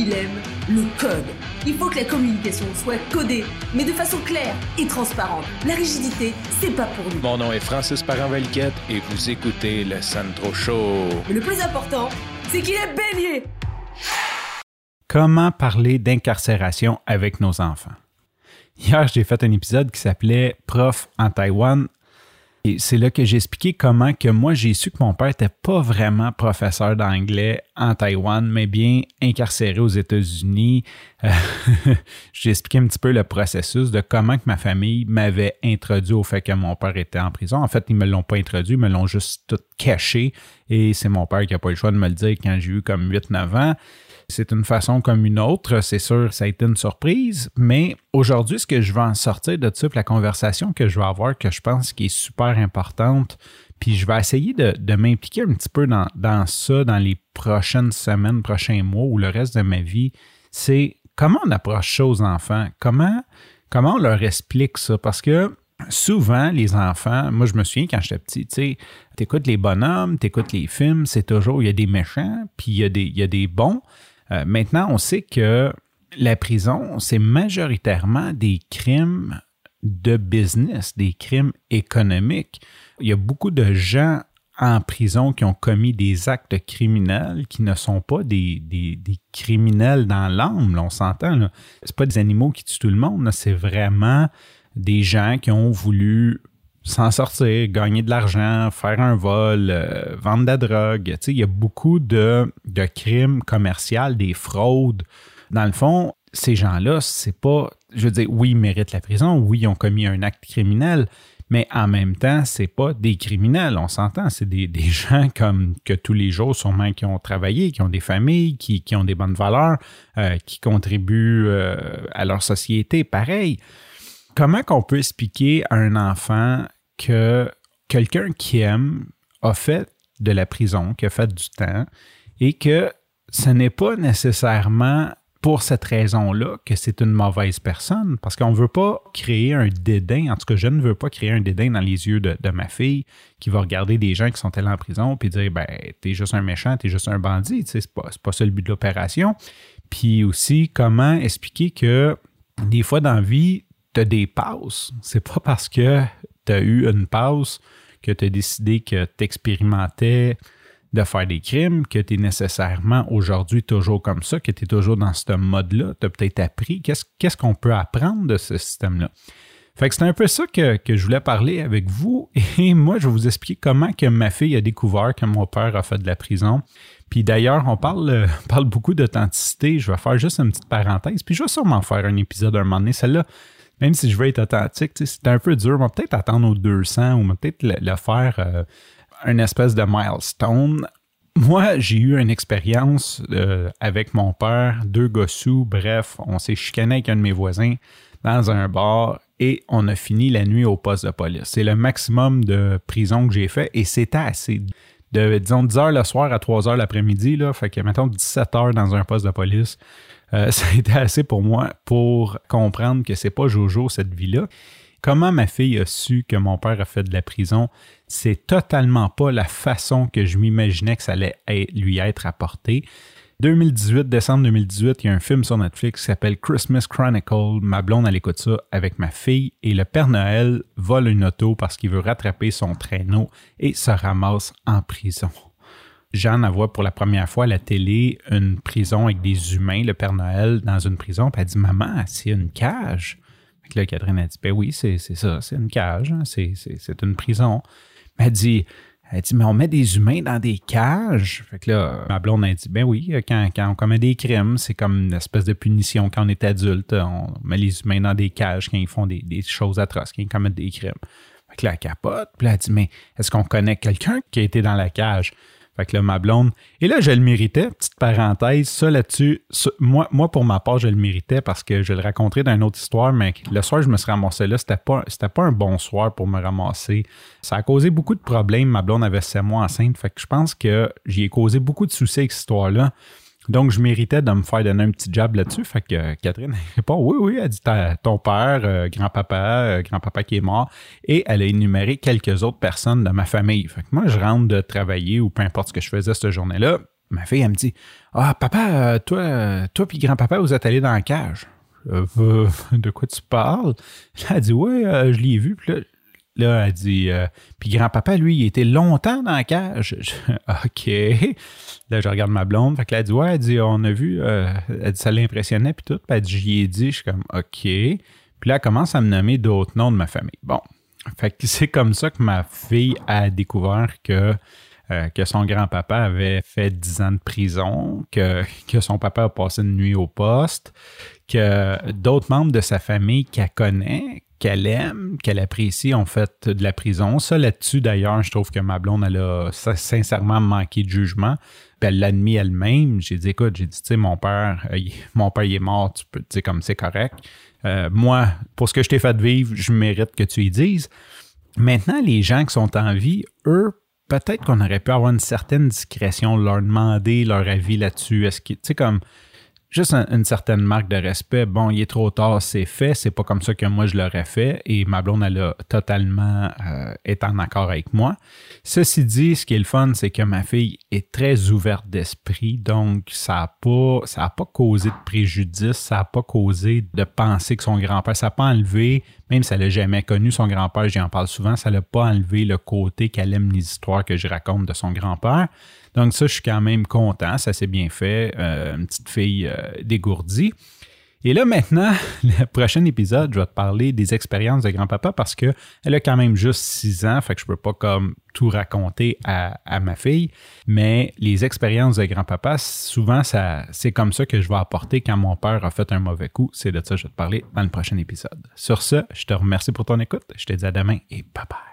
il aime le code. Il faut que la communication soit codée, mais de façon claire et transparente. La rigidité, c'est pas pour nous. Mon nom est Francis parent et vous écoutez le Sandro Show. Mais le plus important, c'est qu'il est bélier. Comment parler d'incarcération avec nos enfants? Hier, j'ai fait un épisode qui s'appelait Prof en Taïwan et c'est là que j'ai expliqué comment que moi j'ai su que mon père n'était pas vraiment professeur d'anglais en Taïwan, mais bien incarcéré aux États-Unis. Euh, j'ai expliqué un petit peu le processus de comment que ma famille m'avait introduit au fait que mon père était en prison. En fait, ils me l'ont pas introduit, ils me l'ont juste tout caché. Et c'est mon père qui a pas eu le choix de me le dire quand j'ai eu comme 8-9 ans. C'est une façon comme une autre, c'est sûr, ça a été une surprise, mais aujourd'hui, ce que je vais en sortir de ça, la conversation que je vais avoir, que je pense qui est super importante, puis je vais essayer de, m'impliquer un petit peu dans, ça dans les prochaines semaines, prochains mois ou le reste de ma vie, c'est comment on approche ça aux enfants, comment, comment on leur explique ça, parce que souvent, les enfants, moi je me souviens quand j'étais petit, tu sais, t'écoutes les bonhommes, t'écoutes les films, c'est toujours, il y a des méchants, puis il y a des, il y a des bons, euh, maintenant, on sait que la prison, c'est majoritairement des crimes de business, des crimes économiques. Il y a beaucoup de gens en prison qui ont commis des actes criminels qui ne sont pas des, criminels dans l'âme, on s'entend. Ce pas des animaux qui tuent tout le monde, c'est vraiment des gens qui ont voulu s'en sortir, gagner de l'argent, faire un vol, euh, vendre de la drogue. il y a beaucoup de, de, crimes commerciaux, des fraudes. Dans le fond, ces gens-là, c'est pas, je veux dire, oui, ils méritent la prison, oui, ils ont commis un acte criminel, mais en même temps, c'est pas des criminels, on s'entend, c'est des, gens comme que tous les jours, sûrement, qui ont travaillé, qui ont des familles, qui, ont des bonnes valeurs, euh, qui contribuent euh, à leur société, pareil comment qu'on peut expliquer à un enfant que quelqu'un qui aime a fait de la prison, qui a fait du temps, et que ce n'est pas nécessairement pour cette raison-là que c'est une mauvaise personne, parce qu'on ne veut pas créer un dédain, en tout cas je ne veux pas créer un dédain dans les yeux de, ma fille qui va regarder des gens qui sont allés en prison puis dire, ben, t'es juste un méchant, t'es juste un bandit, tu sais, c'est pas, pas ça le but de l'opération. Puis aussi, comment expliquer que des fois dans la vie, des pauses. C'est pas parce que tu as eu une pause que tu as décidé que tu expérimentais de faire des crimes, que tu es nécessairement aujourd'hui toujours comme ça, que tu es toujours dans ce mode-là. Tu as peut-être appris. Qu'est-ce qu'on peut apprendre de ce système-là? Fait que c'est un peu ça que, je voulais parler avec vous. Et moi, je vais vous expliquer comment que ma fille a découvert que mon père a fait de la prison. Puis d'ailleurs, on parle, euh, parle beaucoup d'authenticité. Je vais faire juste une petite parenthèse. Puis je vais sûrement faire un épisode un moment donné. Celle-là, même si je veux être authentique, c'est un peu dur. On va peut-être attendre aux 200 ou peut-être le, faire euh, une espèce de milestone. Moi, j'ai eu une expérience euh, avec mon père, deux gossous, bref, on s'est chicané avec un de mes voisins dans un bar et on a fini la nuit au poste de police. C'est le maximum de prison que j'ai fait et c'était assez. De, disons, 10 heures le soir à 3 heures l'après-midi, là, fait que, mettons, 17 heures dans un poste de police. Euh, ça a été assez pour moi pour comprendre que c'est pas Jojo cette vie-là. Comment ma fille a su que mon père a fait de la prison, c'est totalement pas la façon que je m'imaginais que ça allait lui être apporté. 2018, décembre 2018, il y a un film sur Netflix qui s'appelle Christmas Chronicle. Ma blonde, elle écoute ça avec ma fille et le Père Noël vole une auto parce qu'il veut rattraper son traîneau et se ramasse en prison. Jeanne voit pour la première fois à la télé une prison avec des humains, le Père Noël, dans une prison. Puis elle dit Maman, c'est une cage. Là, Catherine a dit Ben oui, c'est ça, c'est une cage, hein, c'est une prison. elle dit elle dit, mais on met des humains dans des cages. Fait que là, ma blonde a dit, ben oui, quand, quand on commet des crimes, c'est comme une espèce de punition quand on est adulte. On met les humains dans des cages quand ils font des, des choses atroces, quand ils commettent des crimes. Fait que là, elle capote. Puis là, elle dit, mais est-ce qu'on connaît quelqu'un qui a été dans la cage? Fait que là, ma blonde. Et là, je le méritais. Petite parenthèse, ça là-dessus, moi, pour ma part, je le méritais parce que je le raconterai dans une autre histoire, mais le soir, je me suis ramassé là. C'était pas, c'était pas un bon soir pour me ramasser. Ça a causé beaucoup de problèmes. Ma blonde avait 7 mois enceinte. Fait que je pense que j'y ai causé beaucoup de soucis avec cette histoire-là. Donc, je méritais de me faire donner un petit job là-dessus. Fait que euh, Catherine répond Oui, oui, elle dit ton père, euh, grand-papa, euh, grand-papa qui est mort. Et elle a énuméré quelques autres personnes de ma famille. Fait que moi, je rentre de travailler ou peu importe ce que je faisais cette journée-là. ma fille, elle me dit Ah, papa, toi, toi puis grand-papa, vous êtes allés dans la cage. de quoi tu parles? Elle dit Ouais, je l'ai vu. Puis là, Là, elle dit, euh, puis grand-papa, lui, il était longtemps dans la cage. OK. Là, je regarde ma blonde. Fait que là, elle dit, ouais, elle dit, on a vu, euh, elle dit, ça l'impressionnait, puis tout. Puis elle dit, j'y ai dit, je suis comme, OK. Puis là, elle commence à me nommer d'autres noms de ma famille. Bon. Fait que c'est comme ça que ma fille a découvert que, euh, son grand-papa avait fait 10 ans de prison, que, que son papa a passé une nuit au poste, que d'autres membres de sa famille qu'elle connaît, qu'elle aime, qu'elle apprécie, ont fait de la prison. Ça, là-dessus, d'ailleurs, je trouve que ma blonde, elle a sincèrement manqué de jugement. Elle l'a admis elle-même. J'ai dit, écoute, j'ai dit, tu sais, mon père, euh, mon père, il est mort, tu peux, tu sais, comme c'est correct. Euh, moi, pour ce que je t'ai fait vivre, je mérite que tu y dises. Maintenant, les gens qui sont en vie, eux, peut-être qu'on aurait pu avoir une certaine discrétion, leur demander leur avis là-dessus. Est-ce que, tu sais, comme, juste une certaine marque de respect. Bon, il est trop tard, c'est fait. C'est pas comme ça que moi je l'aurais fait. Et ma blonde, elle a totalement euh, en accord avec moi. Ceci dit, ce qui est le fun, c'est que ma fille est très ouverte d'esprit. Donc, ça n'a pas, ça a pas causé de préjudice. Ça n'a pas causé de penser que son grand-père, ça n'a pas enlevé, même si elle n'a jamais connu son grand-père, j'en parle souvent, ça n'a pas enlevé le côté qu'elle aime les histoires que je raconte de son grand-père. Donc ça, je suis quand même content, ça s'est bien fait, euh, une petite fille euh, dégourdie. Et là maintenant, le prochain épisode, je vais te parler des expériences de grand-papa parce qu'elle a quand même juste six ans, fait que je peux pas comme tout raconter à, ma fille. Mais les expériences de grand-papa, souvent, ça, c'est comme ça que je vais apporter quand mon père a fait un mauvais coup. C'est de ça que je vais te parler dans le prochain épisode. Sur ce, je te remercie pour ton écoute. Je te dis à demain et bye bye.